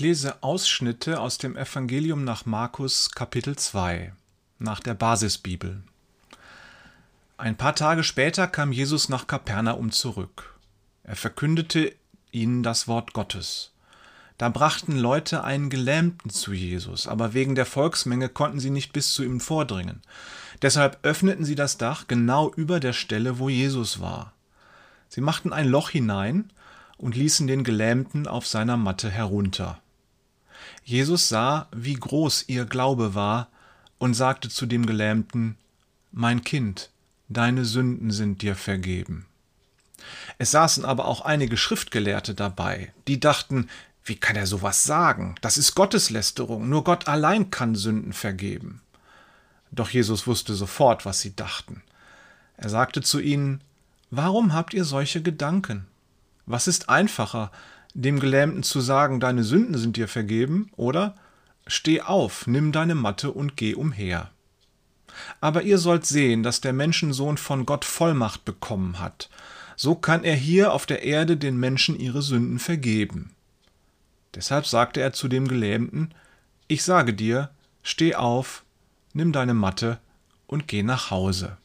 lese Ausschnitte aus dem Evangelium nach Markus Kapitel 2 nach der Basisbibel. Ein paar Tage später kam Jesus nach Kapernaum zurück. Er verkündete ihnen das Wort Gottes. Da brachten Leute einen Gelähmten zu Jesus, aber wegen der Volksmenge konnten sie nicht bis zu ihm vordringen. Deshalb öffneten sie das Dach genau über der Stelle, wo Jesus war. Sie machten ein Loch hinein und ließen den Gelähmten auf seiner Matte herunter. Jesus sah, wie groß ihr Glaube war, und sagte zu dem Gelähmten, Mein Kind, deine Sünden sind dir vergeben. Es saßen aber auch einige Schriftgelehrte dabei, die dachten, wie kann er sowas sagen? Das ist Gotteslästerung, nur Gott allein kann Sünden vergeben. Doch Jesus wusste sofort, was sie dachten. Er sagte zu ihnen, Warum habt ihr solche Gedanken? Was ist einfacher, dem Gelähmten zu sagen, deine Sünden sind dir vergeben, oder Steh auf, nimm deine Matte und geh umher. Aber ihr sollt sehen, dass der Menschensohn von Gott Vollmacht bekommen hat. So kann er hier auf der Erde den Menschen ihre Sünden vergeben. Deshalb sagte er zu dem Gelähmten, Ich sage dir, steh auf, nimm deine Matte und geh nach Hause.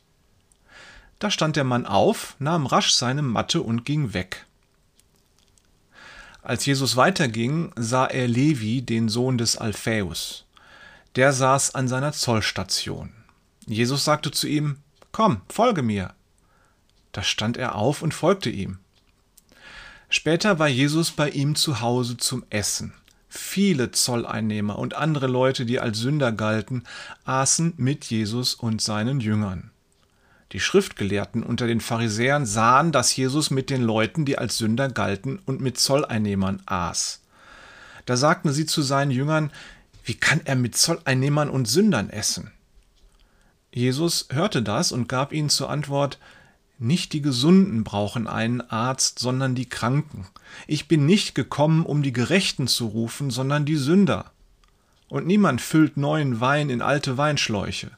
Da stand der Mann auf, nahm rasch seine Matte und ging weg. Als Jesus weiterging, sah er Levi, den Sohn des Alphaeus. Der saß an seiner Zollstation. Jesus sagte zu ihm, Komm, folge mir. Da stand er auf und folgte ihm. Später war Jesus bei ihm zu Hause zum Essen. Viele Zolleinnehmer und andere Leute, die als Sünder galten, aßen mit Jesus und seinen Jüngern. Die Schriftgelehrten unter den Pharisäern sahen, dass Jesus mit den Leuten, die als Sünder galten, und mit Zolleinnehmern aß. Da sagten sie zu seinen Jüngern, wie kann er mit Zolleinnehmern und Sündern essen? Jesus hörte das und gab ihnen zur Antwort, nicht die Gesunden brauchen einen Arzt, sondern die Kranken. Ich bin nicht gekommen, um die Gerechten zu rufen, sondern die Sünder. Und niemand füllt neuen Wein in alte Weinschläuche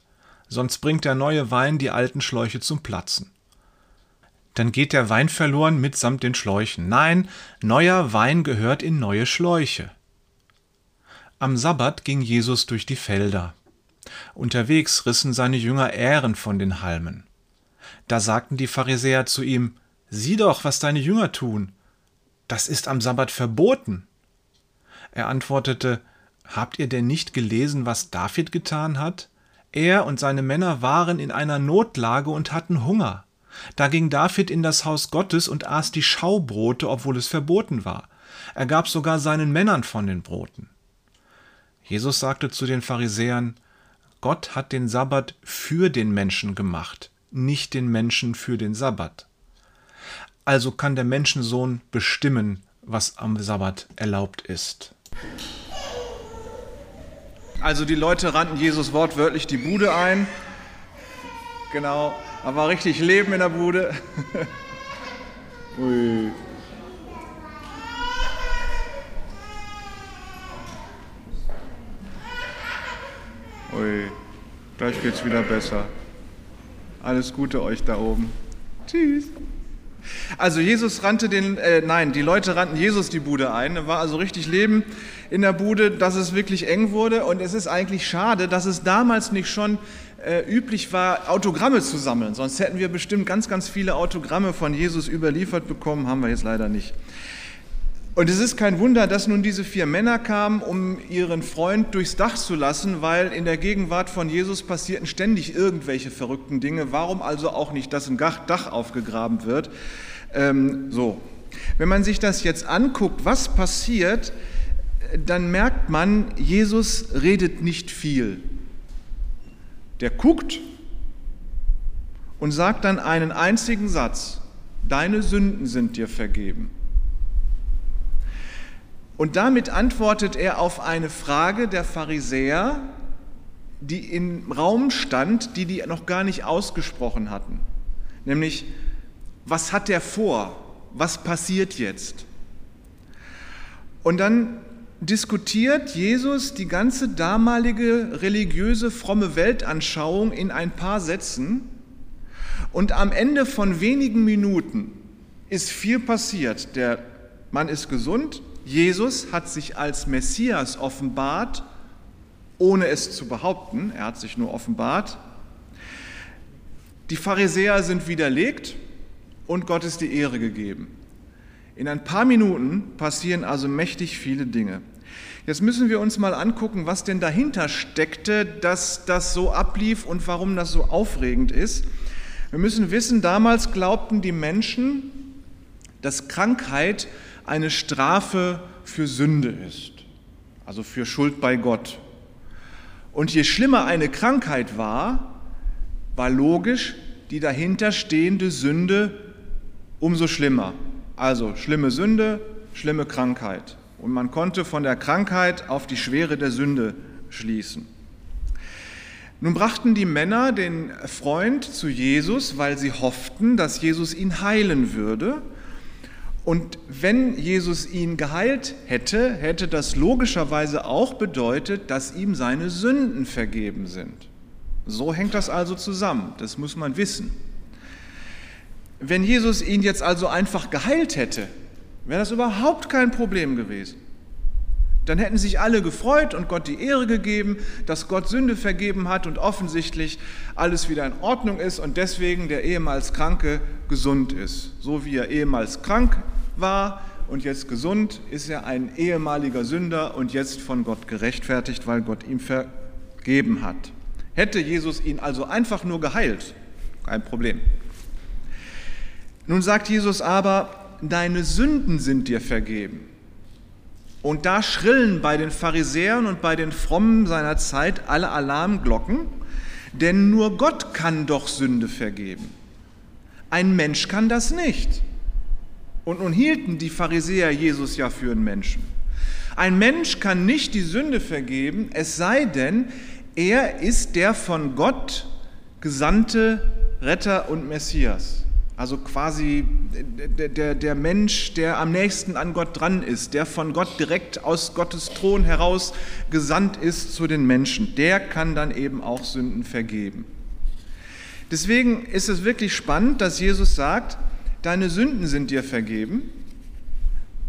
sonst bringt der neue Wein die alten Schläuche zum Platzen. Dann geht der Wein verloren mitsamt den Schläuchen. Nein, neuer Wein gehört in neue Schläuche. Am Sabbat ging Jesus durch die Felder. Unterwegs rissen seine Jünger Ähren von den Halmen. Da sagten die Pharisäer zu ihm, Sieh doch, was deine Jünger tun. Das ist am Sabbat verboten. Er antwortete, Habt ihr denn nicht gelesen, was David getan hat? Er und seine Männer waren in einer Notlage und hatten Hunger. Da ging David in das Haus Gottes und aß die Schaubrote, obwohl es verboten war. Er gab sogar seinen Männern von den Broten. Jesus sagte zu den Pharisäern, Gott hat den Sabbat für den Menschen gemacht, nicht den Menschen für den Sabbat. Also kann der Menschensohn bestimmen, was am Sabbat erlaubt ist. Also die Leute rannten Jesus wortwörtlich die Bude ein. Genau, da war richtig Leben in der Bude. Ui. Ui, gleich geht's wieder besser. Alles Gute euch da oben. Tschüss. Also Jesus rannte den, äh, nein, die Leute rannten Jesus die Bude ein. Da war also richtig Leben in der Bude, dass es wirklich eng wurde. Und es ist eigentlich schade, dass es damals nicht schon äh, üblich war, Autogramme zu sammeln. Sonst hätten wir bestimmt ganz, ganz viele Autogramme von Jesus überliefert bekommen. Haben wir jetzt leider nicht. Und es ist kein Wunder, dass nun diese vier Männer kamen, um ihren Freund durchs Dach zu lassen, weil in der Gegenwart von Jesus passierten ständig irgendwelche verrückten Dinge. Warum also auch nicht, dass ein Dach aufgegraben wird? Ähm, so. Wenn man sich das jetzt anguckt, was passiert, dann merkt man, Jesus redet nicht viel. Der guckt und sagt dann einen einzigen Satz, deine Sünden sind dir vergeben. Und damit antwortet er auf eine Frage der Pharisäer, die im Raum stand, die die noch gar nicht ausgesprochen hatten. Nämlich, was hat er vor? Was passiert jetzt? Und dann diskutiert Jesus die ganze damalige religiöse, fromme Weltanschauung in ein paar Sätzen. Und am Ende von wenigen Minuten ist viel passiert. Der Mann ist gesund, Jesus hat sich als Messias offenbart, ohne es zu behaupten, er hat sich nur offenbart. Die Pharisäer sind widerlegt und Gott ist die Ehre gegeben. In ein paar Minuten passieren also mächtig viele Dinge. Jetzt müssen wir uns mal angucken, was denn dahinter steckte, dass das so ablief und warum das so aufregend ist. Wir müssen wissen, damals glaubten die Menschen, dass Krankheit eine Strafe für Sünde ist, also für Schuld bei Gott. Und je schlimmer eine Krankheit war, war logisch, die dahinter stehende Sünde umso schlimmer. Also schlimme Sünde, schlimme Krankheit. Und man konnte von der Krankheit auf die Schwere der Sünde schließen. Nun brachten die Männer den Freund zu Jesus, weil sie hofften, dass Jesus ihn heilen würde. Und wenn Jesus ihn geheilt hätte, hätte das logischerweise auch bedeutet, dass ihm seine Sünden vergeben sind. So hängt das also zusammen, das muss man wissen. Wenn Jesus ihn jetzt also einfach geheilt hätte, wäre das überhaupt kein Problem gewesen. Dann hätten sich alle gefreut und Gott die Ehre gegeben, dass Gott Sünde vergeben hat und offensichtlich alles wieder in Ordnung ist und deswegen der ehemals Kranke gesund ist. So wie er ehemals krank war und jetzt gesund, ist er ein ehemaliger Sünder und jetzt von Gott gerechtfertigt, weil Gott ihm vergeben hat. Hätte Jesus ihn also einfach nur geheilt, kein Problem. Nun sagt Jesus aber, deine Sünden sind dir vergeben. Und da schrillen bei den Pharisäern und bei den Frommen seiner Zeit alle Alarmglocken, denn nur Gott kann doch Sünde vergeben. Ein Mensch kann das nicht. Und nun hielten die Pharisäer Jesus ja für einen Menschen. Ein Mensch kann nicht die Sünde vergeben, es sei denn, er ist der von Gott gesandte Retter und Messias. Also quasi der, der, der Mensch, der am nächsten an Gott dran ist, der von Gott direkt aus Gottes Thron heraus gesandt ist zu den Menschen, der kann dann eben auch Sünden vergeben. Deswegen ist es wirklich spannend, dass Jesus sagt, deine Sünden sind dir vergeben,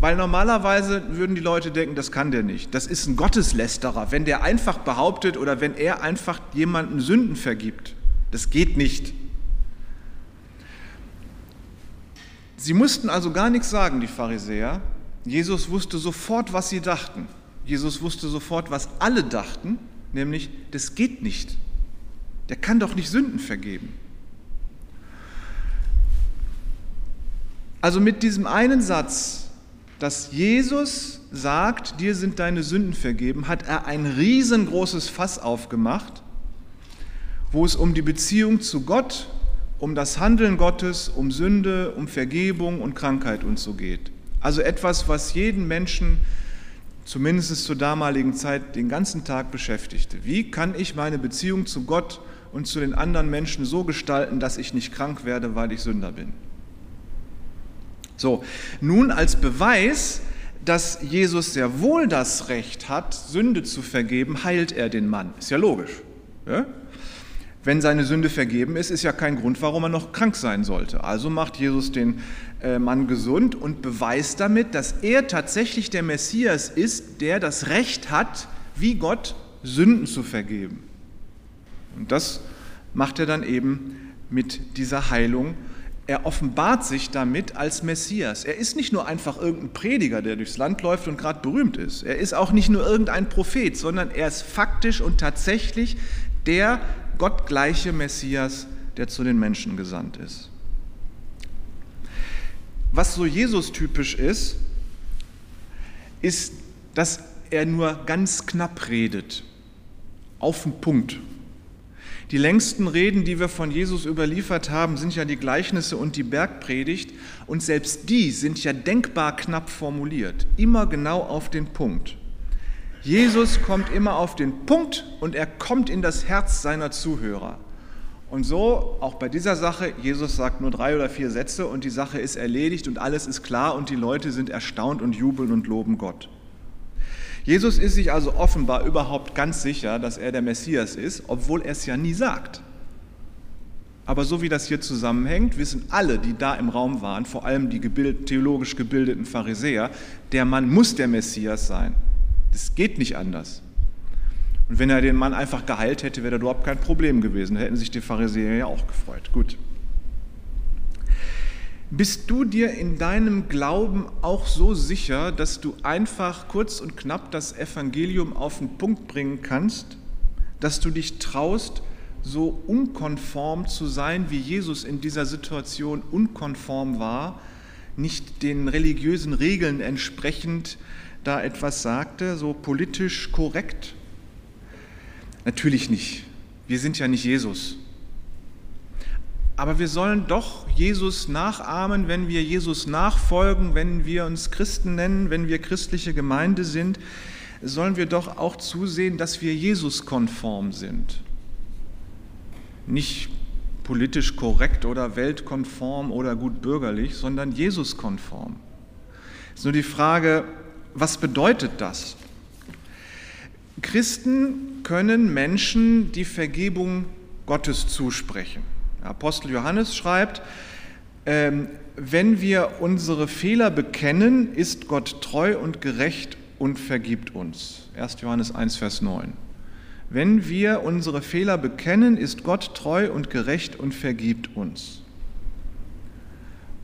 weil normalerweise würden die Leute denken, das kann der nicht. Das ist ein Gotteslästerer, wenn der einfach behauptet oder wenn er einfach jemanden Sünden vergibt. Das geht nicht. Sie mussten also gar nichts sagen, die Pharisäer. Jesus wusste sofort, was sie dachten. Jesus wusste sofort, was alle dachten, nämlich, das geht nicht. Der kann doch nicht Sünden vergeben. Also mit diesem einen Satz, dass Jesus sagt, dir sind deine Sünden vergeben, hat er ein riesengroßes Fass aufgemacht, wo es um die Beziehung zu Gott um das Handeln Gottes, um Sünde, um Vergebung und Krankheit und so geht. Also etwas, was jeden Menschen, zumindest zur damaligen Zeit, den ganzen Tag beschäftigte. Wie kann ich meine Beziehung zu Gott und zu den anderen Menschen so gestalten, dass ich nicht krank werde, weil ich Sünder bin? So, nun als Beweis, dass Jesus sehr wohl das Recht hat, Sünde zu vergeben, heilt er den Mann. Ist ja logisch. Ja? Wenn seine Sünde vergeben ist, ist ja kein Grund, warum er noch krank sein sollte. Also macht Jesus den äh, Mann gesund und beweist damit, dass er tatsächlich der Messias ist, der das Recht hat, wie Gott Sünden zu vergeben. Und das macht er dann eben mit dieser Heilung. Er offenbart sich damit als Messias. Er ist nicht nur einfach irgendein Prediger, der durchs Land läuft und gerade berühmt ist. Er ist auch nicht nur irgendein Prophet, sondern er ist faktisch und tatsächlich der gottgleiche Messias, der zu den Menschen gesandt ist. Was so Jesus typisch ist, ist, dass er nur ganz knapp redet, auf den Punkt. Die längsten Reden, die wir von Jesus überliefert haben, sind ja die Gleichnisse und die Bergpredigt. Und selbst die sind ja denkbar knapp formuliert, immer genau auf den Punkt. Jesus kommt immer auf den Punkt und er kommt in das Herz seiner Zuhörer. Und so auch bei dieser Sache, Jesus sagt nur drei oder vier Sätze und die Sache ist erledigt und alles ist klar und die Leute sind erstaunt und jubeln und loben Gott. Jesus ist sich also offenbar überhaupt ganz sicher, dass er der Messias ist, obwohl er es ja nie sagt. Aber so wie das hier zusammenhängt, wissen alle, die da im Raum waren, vor allem die gebild, theologisch gebildeten Pharisäer, der Mann muss der Messias sein. Das geht nicht anders. Und wenn er den Mann einfach geheilt hätte, wäre das überhaupt kein Problem gewesen. Da hätten sich die Pharisäer ja auch gefreut. Gut. Bist du dir in deinem Glauben auch so sicher, dass du einfach kurz und knapp das Evangelium auf den Punkt bringen kannst, dass du dich traust, so unkonform zu sein, wie Jesus in dieser Situation unkonform war, nicht den religiösen Regeln entsprechend da etwas sagte, so politisch korrekt? Natürlich nicht. Wir sind ja nicht Jesus. Aber wir sollen doch Jesus nachahmen, wenn wir Jesus nachfolgen, wenn wir uns Christen nennen, wenn wir christliche Gemeinde sind, sollen wir doch auch zusehen, dass wir Jesus konform sind nicht politisch korrekt oder weltkonform oder gut bürgerlich, sondern Jesus-konform. Es ist nur die Frage, was bedeutet das? Christen können Menschen die Vergebung Gottes zusprechen. Apostel Johannes schreibt, ähm, wenn wir unsere Fehler bekennen, ist Gott treu und gerecht und vergibt uns. 1. Johannes 1, Vers 9. Wenn wir unsere Fehler bekennen, ist Gott treu und gerecht und vergibt uns.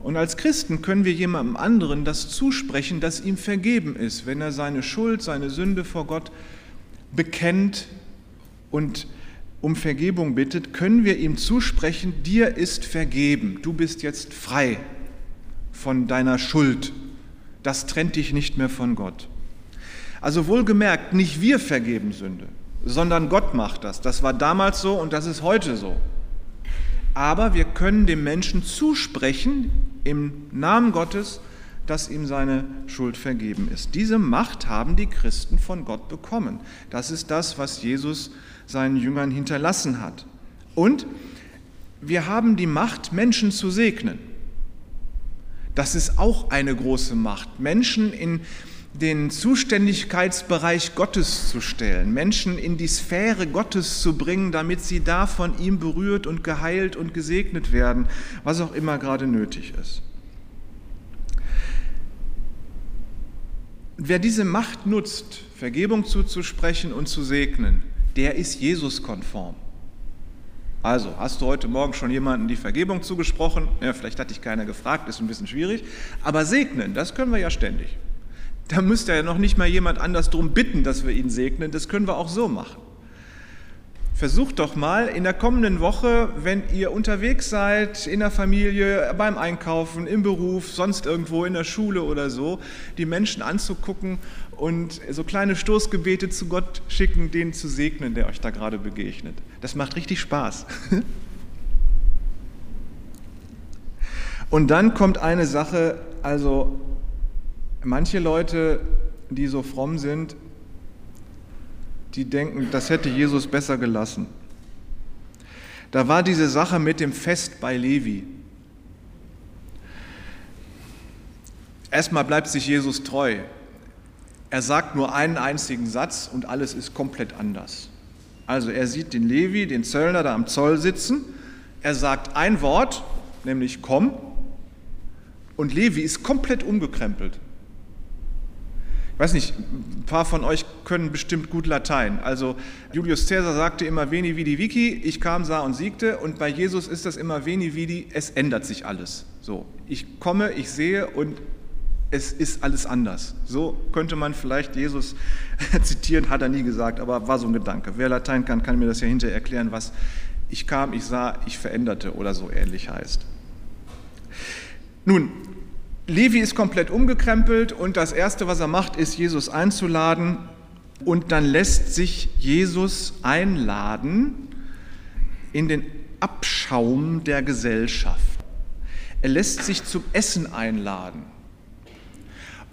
Und als Christen können wir jemandem anderen das zusprechen, dass ihm vergeben ist, wenn er seine Schuld, seine Sünde vor Gott bekennt und um Vergebung bittet, können wir ihm zusprechen, dir ist vergeben, du bist jetzt frei von deiner Schuld. Das trennt dich nicht mehr von Gott. Also wohlgemerkt, nicht wir vergeben Sünde, sondern Gott macht das. Das war damals so und das ist heute so. Aber wir können dem Menschen zusprechen im Namen Gottes, dass ihm seine Schuld vergeben ist. Diese Macht haben die Christen von Gott bekommen. Das ist das, was Jesus seinen Jüngern hinterlassen hat. Und wir haben die Macht, Menschen zu segnen. Das ist auch eine große Macht. Menschen in den Zuständigkeitsbereich Gottes zu stellen, Menschen in die Sphäre Gottes zu bringen, damit sie da von ihm berührt und geheilt und gesegnet werden, was auch immer gerade nötig ist. Wer diese Macht nutzt, Vergebung zuzusprechen und zu segnen, der ist Jesus-konform. Also, hast du heute Morgen schon jemanden die Vergebung zugesprochen? Ja, vielleicht hat dich keiner gefragt, ist ein bisschen schwierig. Aber segnen, das können wir ja ständig. Da müsste ja noch nicht mal jemand anders darum bitten, dass wir ihn segnen. Das können wir auch so machen. Versucht doch mal in der kommenden Woche, wenn ihr unterwegs seid, in der Familie, beim Einkaufen, im Beruf, sonst irgendwo in der Schule oder so, die Menschen anzugucken und so kleine Stoßgebete zu Gott schicken, den zu segnen, der euch da gerade begegnet. Das macht richtig Spaß. Und dann kommt eine Sache, also Manche Leute, die so fromm sind, die denken, das hätte Jesus besser gelassen. Da war diese Sache mit dem Fest bei Levi. Erstmal bleibt sich Jesus treu. Er sagt nur einen einzigen Satz und alles ist komplett anders. Also er sieht den Levi, den Zöllner da am Zoll sitzen. Er sagt ein Wort, nämlich komm. Und Levi ist komplett umgekrempelt. Ich weiß nicht, ein paar von euch können bestimmt gut Latein. Also Julius Caesar sagte immer Veni Vidi Vici, ich kam, sah und siegte und bei Jesus ist das immer Veni Vidi, es ändert sich alles. So, ich komme, ich sehe und es ist alles anders. So könnte man vielleicht Jesus zitieren, hat er nie gesagt, aber war so ein Gedanke. Wer Latein kann, kann mir das ja hinterher erklären, was ich kam, ich sah, ich veränderte oder so ähnlich heißt. Nun, Levi ist komplett umgekrempelt und das Erste, was er macht, ist, Jesus einzuladen. Und dann lässt sich Jesus einladen in den Abschaum der Gesellschaft. Er lässt sich zum Essen einladen.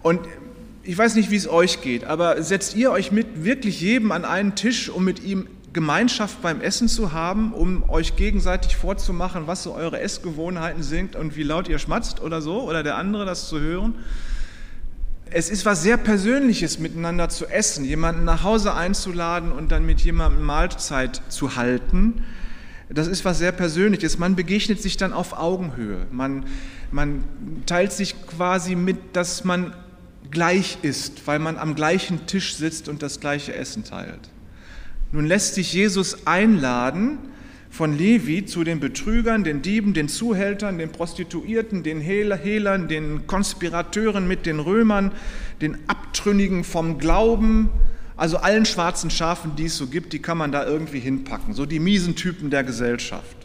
Und ich weiß nicht, wie es euch geht, aber setzt ihr euch mit wirklich jedem an einen Tisch, um mit ihm Gemeinschaft beim Essen zu haben, um euch gegenseitig vorzumachen, was so eure Essgewohnheiten sind und wie laut ihr schmatzt oder so, oder der andere das zu hören. Es ist was sehr Persönliches, miteinander zu essen, jemanden nach Hause einzuladen und dann mit jemandem Mahlzeit zu halten. das ist was sehr Persönliches. Man begegnet sich dann auf Augenhöhe. Man, man teilt sich quasi mit, dass man gleich ist, weil man am gleichen Tisch sitzt und das gleiche Essen teilt. Nun lässt sich Jesus einladen von Levi zu den Betrügern, den Dieben, den Zuhältern, den Prostituierten, den Hehlern, den Konspirateuren mit den Römern, den Abtrünnigen vom Glauben, also allen schwarzen Schafen, die es so gibt, die kann man da irgendwie hinpacken. So die miesen Typen der Gesellschaft.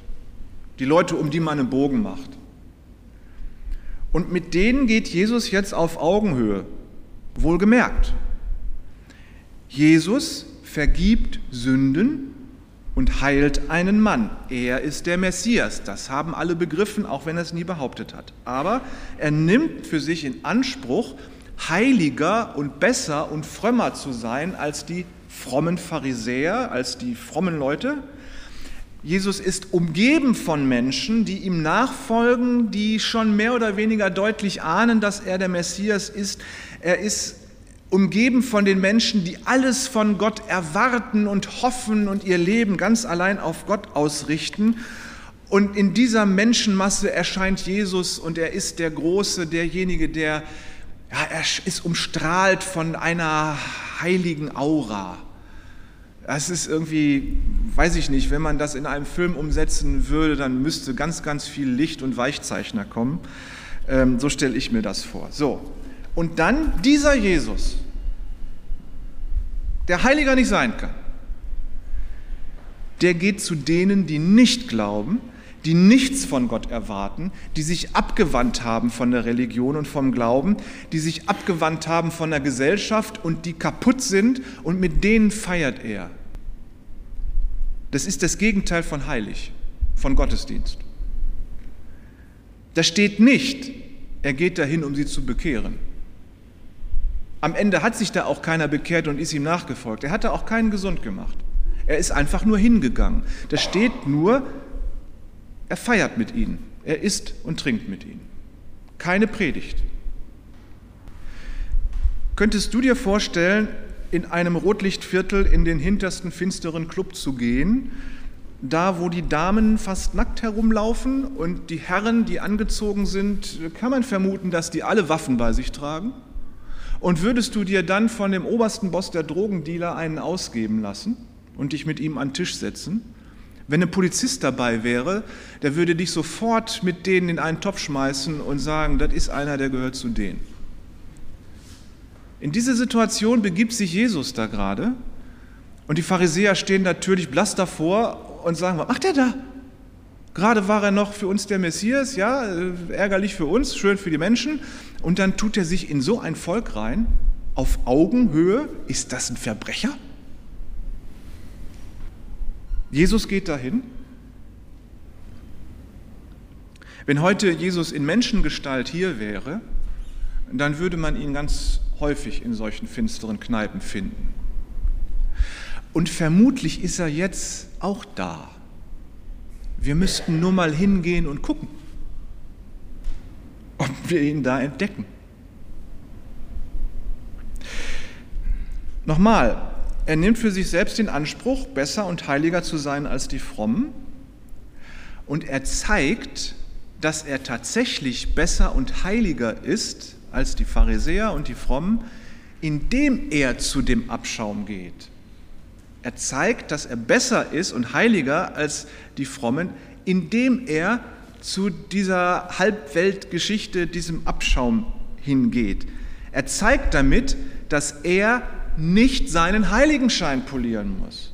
Die Leute, um die man einen Bogen macht. Und mit denen geht Jesus jetzt auf Augenhöhe. Wohlgemerkt. Jesus vergibt Sünden und heilt einen Mann. Er ist der Messias. Das haben alle begriffen, auch wenn er es nie behauptet hat. Aber er nimmt für sich in Anspruch, heiliger und besser und frömmer zu sein als die frommen Pharisäer, als die frommen Leute. Jesus ist umgeben von Menschen, die ihm nachfolgen, die schon mehr oder weniger deutlich ahnen, dass er der Messias ist. Er ist umgeben von den Menschen, die alles von Gott erwarten und hoffen und ihr Leben ganz allein auf Gott ausrichten. Und in dieser Menschenmasse erscheint Jesus und er ist der Große, derjenige, der, ja, er ist umstrahlt von einer heiligen Aura. Das ist irgendwie, weiß ich nicht, wenn man das in einem Film umsetzen würde, dann müsste ganz, ganz viel Licht und Weichzeichner kommen. Ähm, so stelle ich mir das vor. So, und dann dieser Jesus, der heiliger nicht sein kann, der geht zu denen, die nicht glauben, die nichts von Gott erwarten, die sich abgewandt haben von der Religion und vom Glauben, die sich abgewandt haben von der Gesellschaft und die kaputt sind und mit denen feiert er. Das ist das Gegenteil von heilig, von Gottesdienst. Da steht nicht, er geht dahin, um sie zu bekehren. Am Ende hat sich da auch keiner bekehrt und ist ihm nachgefolgt. Er hat da auch keinen gesund gemacht. Er ist einfach nur hingegangen. Da steht nur, er feiert mit ihnen. Er isst und trinkt mit ihnen. Keine Predigt. Könntest du dir vorstellen, in einem Rotlichtviertel in den hintersten finsteren Club zu gehen, da wo die Damen fast nackt herumlaufen und die Herren, die angezogen sind, kann man vermuten, dass die alle Waffen bei sich tragen? Und würdest du dir dann von dem obersten Boss der Drogendealer einen ausgeben lassen und dich mit ihm an Tisch setzen? Wenn ein Polizist dabei wäre, der würde dich sofort mit denen in einen Topf schmeißen und sagen, das ist einer, der gehört zu denen. In diese Situation begibt sich Jesus da gerade und die Pharisäer stehen natürlich blass davor und sagen, was macht er da? Gerade war er noch für uns der Messias, ja, äh, ärgerlich für uns, schön für die Menschen. Und dann tut er sich in so ein Volk rein, auf Augenhöhe. Ist das ein Verbrecher? Jesus geht dahin. Wenn heute Jesus in Menschengestalt hier wäre, dann würde man ihn ganz häufig in solchen finsteren Kneipen finden. Und vermutlich ist er jetzt auch da. Wir müssten nur mal hingehen und gucken, ob wir ihn da entdecken. Nochmal, er nimmt für sich selbst den Anspruch, besser und heiliger zu sein als die Frommen. Und er zeigt, dass er tatsächlich besser und heiliger ist als die Pharisäer und die Frommen, indem er zu dem Abschaum geht. Er zeigt, dass er besser ist und heiliger als die Frommen, indem er zu dieser Halbweltgeschichte, diesem Abschaum hingeht. Er zeigt damit, dass er nicht seinen Heiligenschein polieren muss.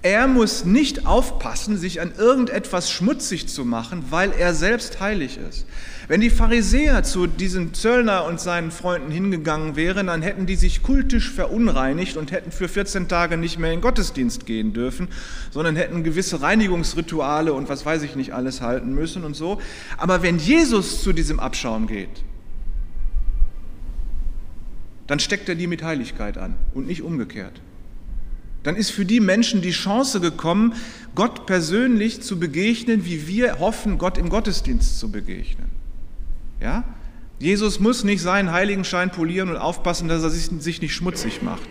Er muss nicht aufpassen, sich an irgendetwas schmutzig zu machen, weil er selbst heilig ist. Wenn die Pharisäer zu diesem Zöllner und seinen Freunden hingegangen wären, dann hätten die sich kultisch verunreinigt und hätten für 14 Tage nicht mehr in Gottesdienst gehen dürfen, sondern hätten gewisse Reinigungsrituale und was weiß ich nicht alles halten müssen und so. Aber wenn Jesus zu diesem Abschaum geht, dann steckt er die mit Heiligkeit an und nicht umgekehrt. Dann ist für die Menschen die Chance gekommen, Gott persönlich zu begegnen, wie wir hoffen, Gott im Gottesdienst zu begegnen. Ja? Jesus muss nicht seinen Heiligenschein polieren und aufpassen, dass er sich nicht schmutzig macht.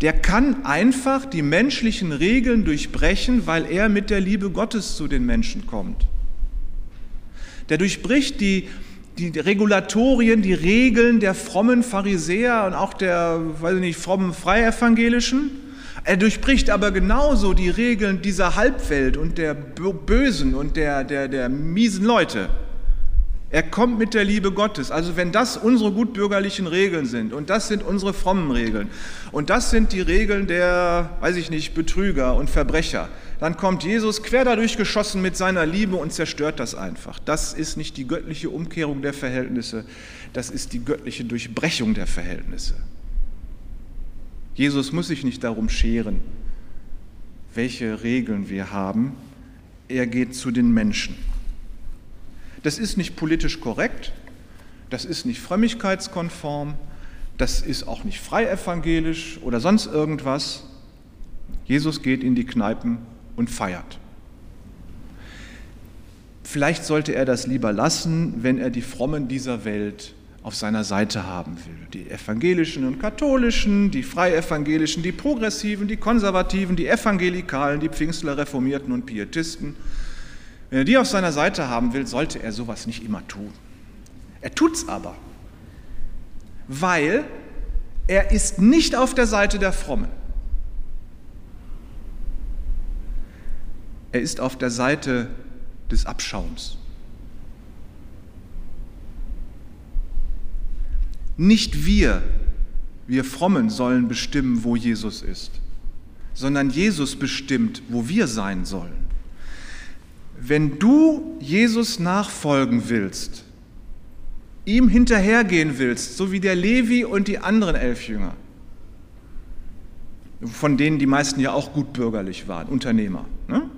der kann einfach die menschlichen Regeln durchbrechen, weil er mit der Liebe Gottes zu den Menschen kommt. Der durchbricht die, die Regulatorien, die Regeln der frommen Pharisäer und auch der, weiß ich nicht, frommen Freievangelischen. Er durchbricht aber genauso die Regeln dieser Halbwelt und der Bösen und der, der, der miesen Leute. Er kommt mit der Liebe Gottes. Also wenn das unsere gutbürgerlichen Regeln sind und das sind unsere frommen Regeln und das sind die Regeln der, weiß ich nicht, Betrüger und Verbrecher, dann kommt Jesus quer dadurch geschossen mit seiner Liebe und zerstört das einfach. Das ist nicht die göttliche Umkehrung der Verhältnisse, das ist die göttliche Durchbrechung der Verhältnisse. Jesus muss sich nicht darum scheren, welche Regeln wir haben. Er geht zu den Menschen. Das ist nicht politisch korrekt, das ist nicht frömmigkeitskonform, das ist auch nicht freievangelisch oder sonst irgendwas. Jesus geht in die Kneipen und feiert. Vielleicht sollte er das lieber lassen, wenn er die Frommen dieser Welt auf seiner Seite haben will. Die evangelischen und katholischen, die freievangelischen, die progressiven, die konservativen, die evangelikalen, die Pfingstler, Reformierten und Pietisten. Wenn er die auf seiner Seite haben will, sollte er sowas nicht immer tun. Er tut's aber, weil er ist nicht auf der Seite der Frommen. Er ist auf der Seite des Abschaums. Nicht wir, wir Frommen, sollen bestimmen, wo Jesus ist, sondern Jesus bestimmt, wo wir sein sollen. Wenn du Jesus nachfolgen willst, ihm hinterhergehen willst, so wie der Levi und die anderen elf Jünger, von denen die meisten ja auch gutbürgerlich waren, Unternehmer. Ne?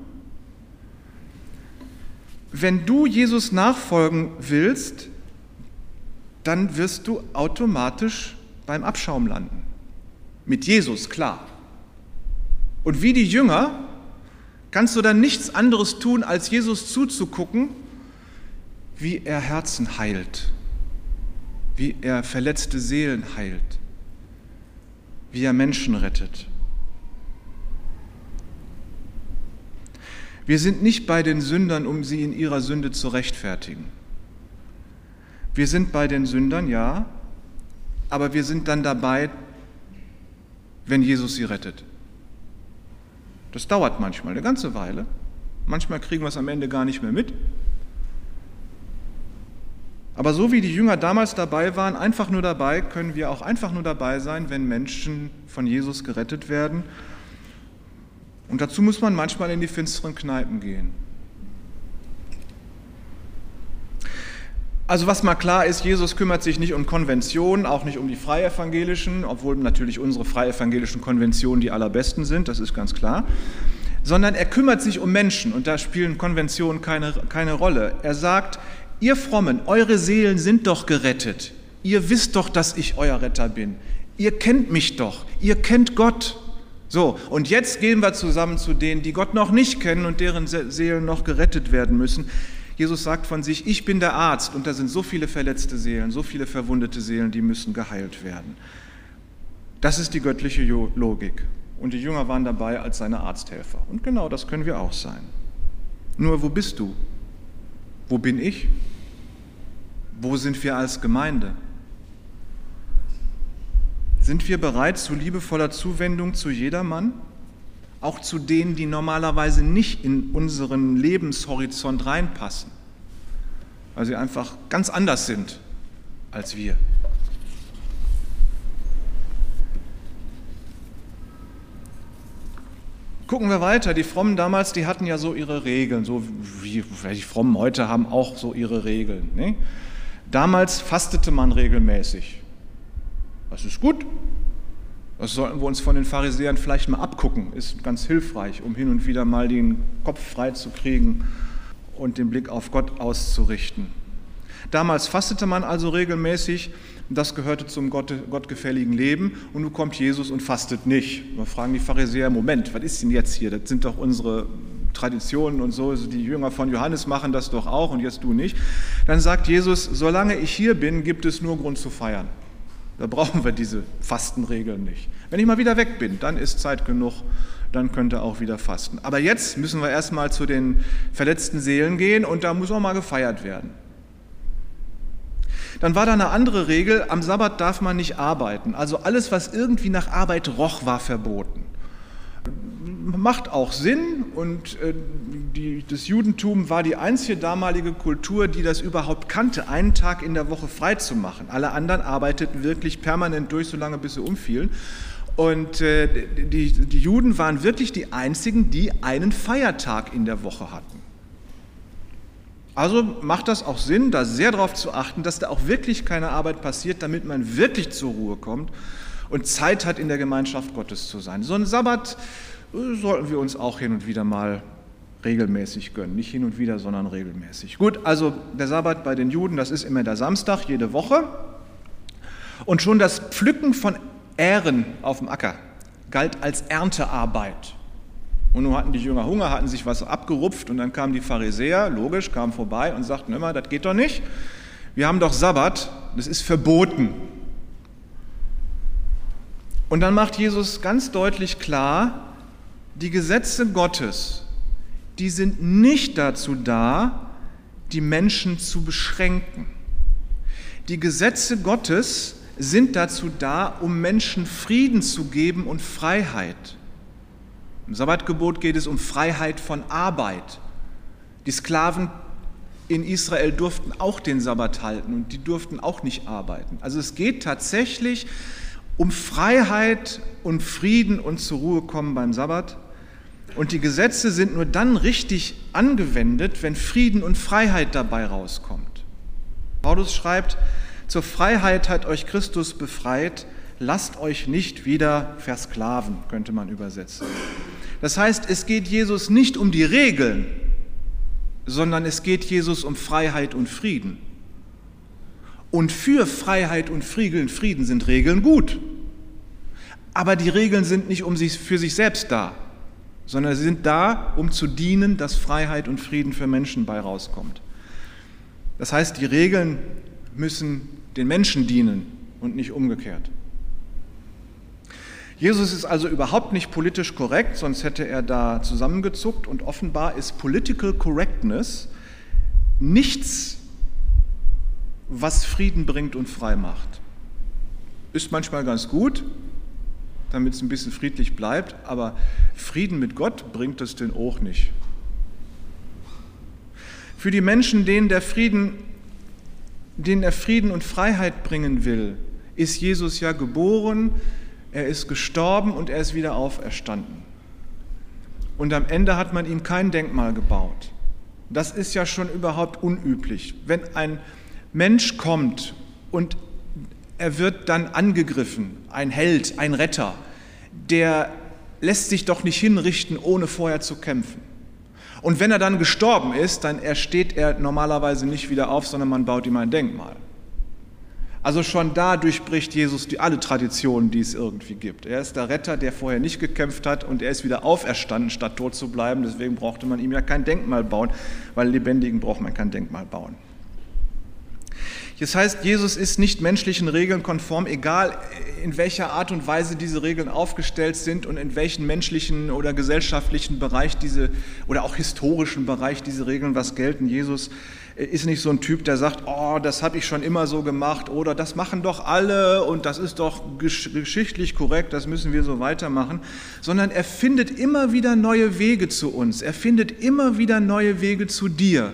Wenn du Jesus nachfolgen willst, dann wirst du automatisch beim Abschaum landen. Mit Jesus, klar. Und wie die Jünger kannst du dann nichts anderes tun, als Jesus zuzugucken, wie er Herzen heilt, wie er verletzte Seelen heilt, wie er Menschen rettet. Wir sind nicht bei den Sündern, um sie in ihrer Sünde zu rechtfertigen. Wir sind bei den Sündern, ja, aber wir sind dann dabei, wenn Jesus sie rettet. Das dauert manchmal eine ganze Weile. Manchmal kriegen wir es am Ende gar nicht mehr mit. Aber so wie die Jünger damals dabei waren, einfach nur dabei, können wir auch einfach nur dabei sein, wenn Menschen von Jesus gerettet werden. Und dazu muss man manchmal in die finsteren Kneipen gehen. Also was mal klar ist, Jesus kümmert sich nicht um Konventionen, auch nicht um die freievangelischen, obwohl natürlich unsere freievangelischen Konventionen die allerbesten sind, das ist ganz klar, sondern er kümmert sich um Menschen und da spielen Konventionen keine, keine Rolle. Er sagt, ihr Frommen, eure Seelen sind doch gerettet, ihr wisst doch, dass ich euer Retter bin, ihr kennt mich doch, ihr kennt Gott. So, und jetzt gehen wir zusammen zu denen, die Gott noch nicht kennen und deren Seelen noch gerettet werden müssen. Jesus sagt von sich, ich bin der Arzt und da sind so viele verletzte Seelen, so viele verwundete Seelen, die müssen geheilt werden. Das ist die göttliche Logik. Und die Jünger waren dabei als seine Arzthelfer. Und genau das können wir auch sein. Nur wo bist du? Wo bin ich? Wo sind wir als Gemeinde? Sind wir bereit zu liebevoller Zuwendung zu jedermann? Auch zu denen, die normalerweise nicht in unseren Lebenshorizont reinpassen, weil sie einfach ganz anders sind als wir. Gucken wir weiter. Die Frommen damals, die hatten ja so ihre Regeln, so wie die Frommen heute haben auch so ihre Regeln. Ne? Damals fastete man regelmäßig. Das ist gut, das sollten wir uns von den Pharisäern vielleicht mal abgucken. Ist ganz hilfreich, um hin und wieder mal den Kopf frei zu kriegen und den Blick auf Gott auszurichten. Damals fastete man also regelmäßig, das gehörte zum Gott, gottgefälligen Leben und nun kommt Jesus und fastet nicht. Wir fragen die Pharisäer, Moment, was ist denn jetzt hier? Das sind doch unsere Traditionen und so, also die Jünger von Johannes machen das doch auch und jetzt du nicht. Dann sagt Jesus, solange ich hier bin, gibt es nur Grund zu feiern. Da brauchen wir diese Fastenregeln nicht. Wenn ich mal wieder weg bin, dann ist Zeit genug, dann könnt ihr auch wieder fasten. Aber jetzt müssen wir erstmal zu den verletzten Seelen gehen und da muss auch mal gefeiert werden. Dann war da eine andere Regel, am Sabbat darf man nicht arbeiten. Also alles, was irgendwie nach Arbeit roch, war verboten. Macht auch Sinn und äh, die, das Judentum war die einzige damalige Kultur, die das überhaupt kannte, einen Tag in der Woche frei zu machen. Alle anderen arbeiteten wirklich permanent durch, solange bis sie umfielen. Und äh, die, die Juden waren wirklich die einzigen, die einen Feiertag in der Woche hatten. Also macht das auch Sinn, da sehr darauf zu achten, dass da auch wirklich keine Arbeit passiert, damit man wirklich zur Ruhe kommt und Zeit hat, in der Gemeinschaft Gottes zu sein. So einen Sabbat äh, sollten wir uns auch hin und wieder mal regelmäßig gönnen. Nicht hin und wieder, sondern regelmäßig. Gut, also der Sabbat bei den Juden, das ist immer der Samstag jede Woche. Und schon das Pflücken von Ähren auf dem Acker galt als Erntearbeit. Und nun hatten die Jünger Hunger, hatten sich was abgerupft und dann kamen die Pharisäer, logisch, kamen vorbei und sagten immer, das geht doch nicht. Wir haben doch Sabbat, das ist verboten. Und dann macht Jesus ganz deutlich klar, die Gesetze Gottes, die sind nicht dazu da, die Menschen zu beschränken. Die Gesetze Gottes sind dazu da, um Menschen Frieden zu geben und Freiheit. Im Sabbatgebot geht es um Freiheit von Arbeit. Die Sklaven in Israel durften auch den Sabbat halten und die durften auch nicht arbeiten. Also es geht tatsächlich um Freiheit und Frieden und zur Ruhe kommen beim Sabbat. Und die Gesetze sind nur dann richtig angewendet, wenn Frieden und Freiheit dabei rauskommt. Paulus schreibt, zur Freiheit hat euch Christus befreit, lasst euch nicht wieder versklaven, könnte man übersetzen. Das heißt, es geht Jesus nicht um die Regeln, sondern es geht Jesus um Freiheit und Frieden. Und für Freiheit und Frieden sind Regeln gut. Aber die Regeln sind nicht um sich, für sich selbst da, sondern sie sind da, um zu dienen, dass Freiheit und Frieden für Menschen bei rauskommt. Das heißt, die Regeln müssen den Menschen dienen und nicht umgekehrt. Jesus ist also überhaupt nicht politisch korrekt, sonst hätte er da zusammengezuckt und offenbar ist Political Correctness nichts, was Frieden bringt und frei macht. Ist manchmal ganz gut, damit es ein bisschen friedlich bleibt, aber Frieden mit Gott bringt es den auch nicht. Für die Menschen, denen der Frieden, denen er Frieden und Freiheit bringen will, ist Jesus ja geboren, er ist gestorben und er ist wieder auferstanden. Und am Ende hat man ihm kein Denkmal gebaut. Das ist ja schon überhaupt unüblich. Wenn ein Mensch kommt und er wird dann angegriffen, ein Held, ein Retter, der lässt sich doch nicht hinrichten, ohne vorher zu kämpfen. Und wenn er dann gestorben ist, dann ersteht er normalerweise nicht wieder auf, sondern man baut ihm ein Denkmal. Also schon da durchbricht Jesus die, alle Traditionen, die es irgendwie gibt. Er ist der Retter, der vorher nicht gekämpft hat und er ist wieder auferstanden, statt tot zu bleiben. Deswegen brauchte man ihm ja kein Denkmal bauen, weil Lebendigen braucht man kein Denkmal bauen. Das heißt, Jesus ist nicht menschlichen Regeln konform, egal in welcher Art und Weise diese Regeln aufgestellt sind und in welchem menschlichen oder gesellschaftlichen Bereich diese oder auch historischen Bereich diese Regeln was gelten. Jesus ist nicht so ein Typ, der sagt, oh, das habe ich schon immer so gemacht oder das machen doch alle und das ist doch geschichtlich korrekt, das müssen wir so weitermachen, sondern er findet immer wieder neue Wege zu uns, er findet immer wieder neue Wege zu dir.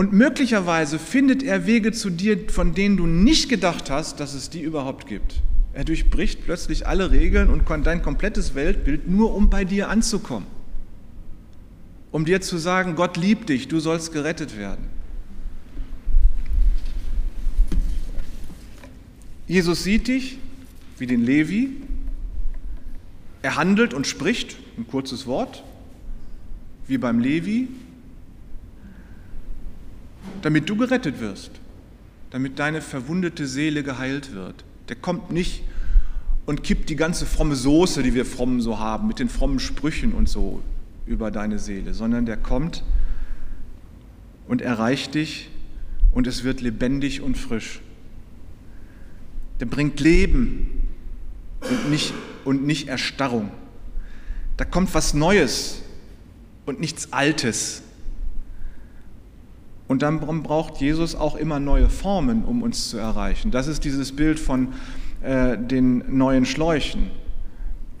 Und möglicherweise findet er Wege zu dir, von denen du nicht gedacht hast, dass es die überhaupt gibt. Er durchbricht plötzlich alle Regeln und dein komplettes Weltbild nur, um bei dir anzukommen um dir zu sagen, Gott liebt dich, du sollst gerettet werden. Jesus sieht dich wie den Levi. Er handelt und spricht, ein kurzes Wort, wie beim Levi, damit du gerettet wirst, damit deine verwundete Seele geheilt wird. Der kommt nicht und kippt die ganze fromme Soße, die wir frommen so haben, mit den frommen Sprüchen und so über deine Seele, sondern der kommt und erreicht dich und es wird lebendig und frisch. Der bringt Leben und nicht, und nicht Erstarrung. Da kommt was Neues und nichts Altes. Und dann braucht Jesus auch immer neue Formen, um uns zu erreichen. Das ist dieses Bild von äh, den neuen Schläuchen.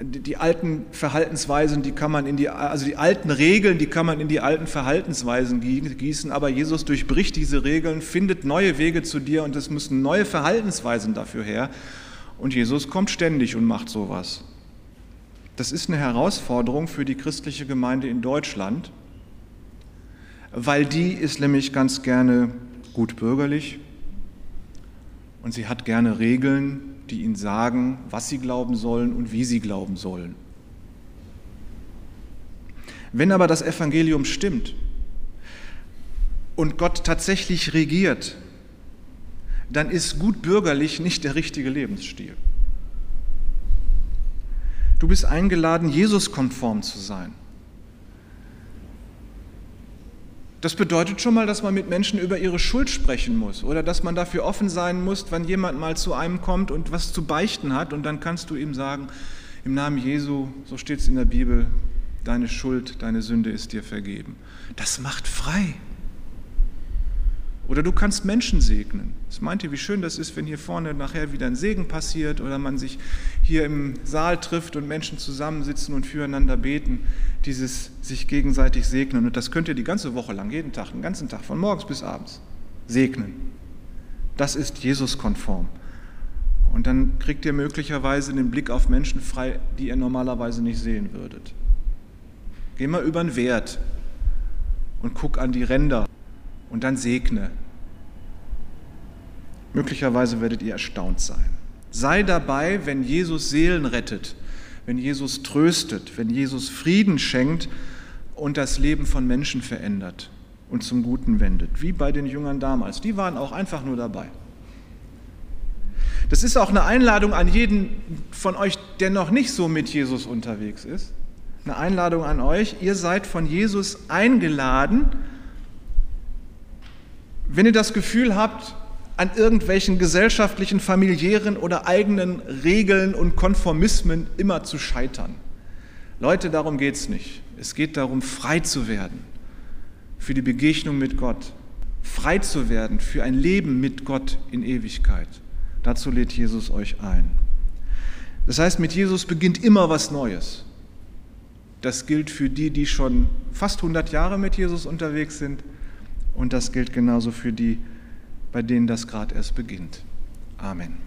Die, die, alten Verhaltensweisen, die kann man in die, also die alten Regeln, die kann man in die alten Verhaltensweisen gießen, aber Jesus durchbricht diese Regeln, findet neue Wege zu dir und es müssen neue Verhaltensweisen dafür her. Und Jesus kommt ständig und macht sowas. Das ist eine Herausforderung für die christliche Gemeinde in Deutschland weil die ist nämlich ganz gerne gut bürgerlich und sie hat gerne Regeln, die ihnen sagen, was sie glauben sollen und wie sie glauben sollen. Wenn aber das Evangelium stimmt und Gott tatsächlich regiert, dann ist gut bürgerlich nicht der richtige Lebensstil. Du bist eingeladen, Jesus-konform zu sein. Das bedeutet schon mal, dass man mit Menschen über ihre Schuld sprechen muss oder dass man dafür offen sein muss, wenn jemand mal zu einem kommt und was zu beichten hat und dann kannst du ihm sagen, im Namen Jesu, so steht es in der Bibel, deine Schuld, deine Sünde ist dir vergeben. Das macht frei. Oder du kannst Menschen segnen. Es meint ihr, wie schön das ist, wenn hier vorne nachher wieder ein Segen passiert oder man sich hier im Saal trifft und Menschen zusammensitzen und füreinander beten, dieses sich gegenseitig segnen. Und das könnt ihr die ganze Woche lang, jeden Tag, den ganzen Tag, von morgens bis abends segnen. Das ist Jesus-konform. Und dann kriegt ihr möglicherweise den Blick auf Menschen frei, die ihr normalerweise nicht sehen würdet. Geh mal über den Wert und guck an die Ränder und dann segne. Möglicherweise werdet ihr erstaunt sein. Sei dabei, wenn Jesus Seelen rettet, wenn Jesus tröstet, wenn Jesus Frieden schenkt und das Leben von Menschen verändert und zum Guten wendet, wie bei den Jüngern damals. Die waren auch einfach nur dabei. Das ist auch eine Einladung an jeden von euch, der noch nicht so mit Jesus unterwegs ist. Eine Einladung an euch. Ihr seid von Jesus eingeladen, wenn ihr das Gefühl habt, an irgendwelchen gesellschaftlichen, familiären oder eigenen Regeln und Konformismen immer zu scheitern. Leute, darum geht es nicht. Es geht darum, frei zu werden für die Begegnung mit Gott, frei zu werden für ein Leben mit Gott in Ewigkeit. Dazu lädt Jesus euch ein. Das heißt, mit Jesus beginnt immer was Neues. Das gilt für die, die schon fast 100 Jahre mit Jesus unterwegs sind und das gilt genauso für die, bei denen das gerade erst beginnt. Amen.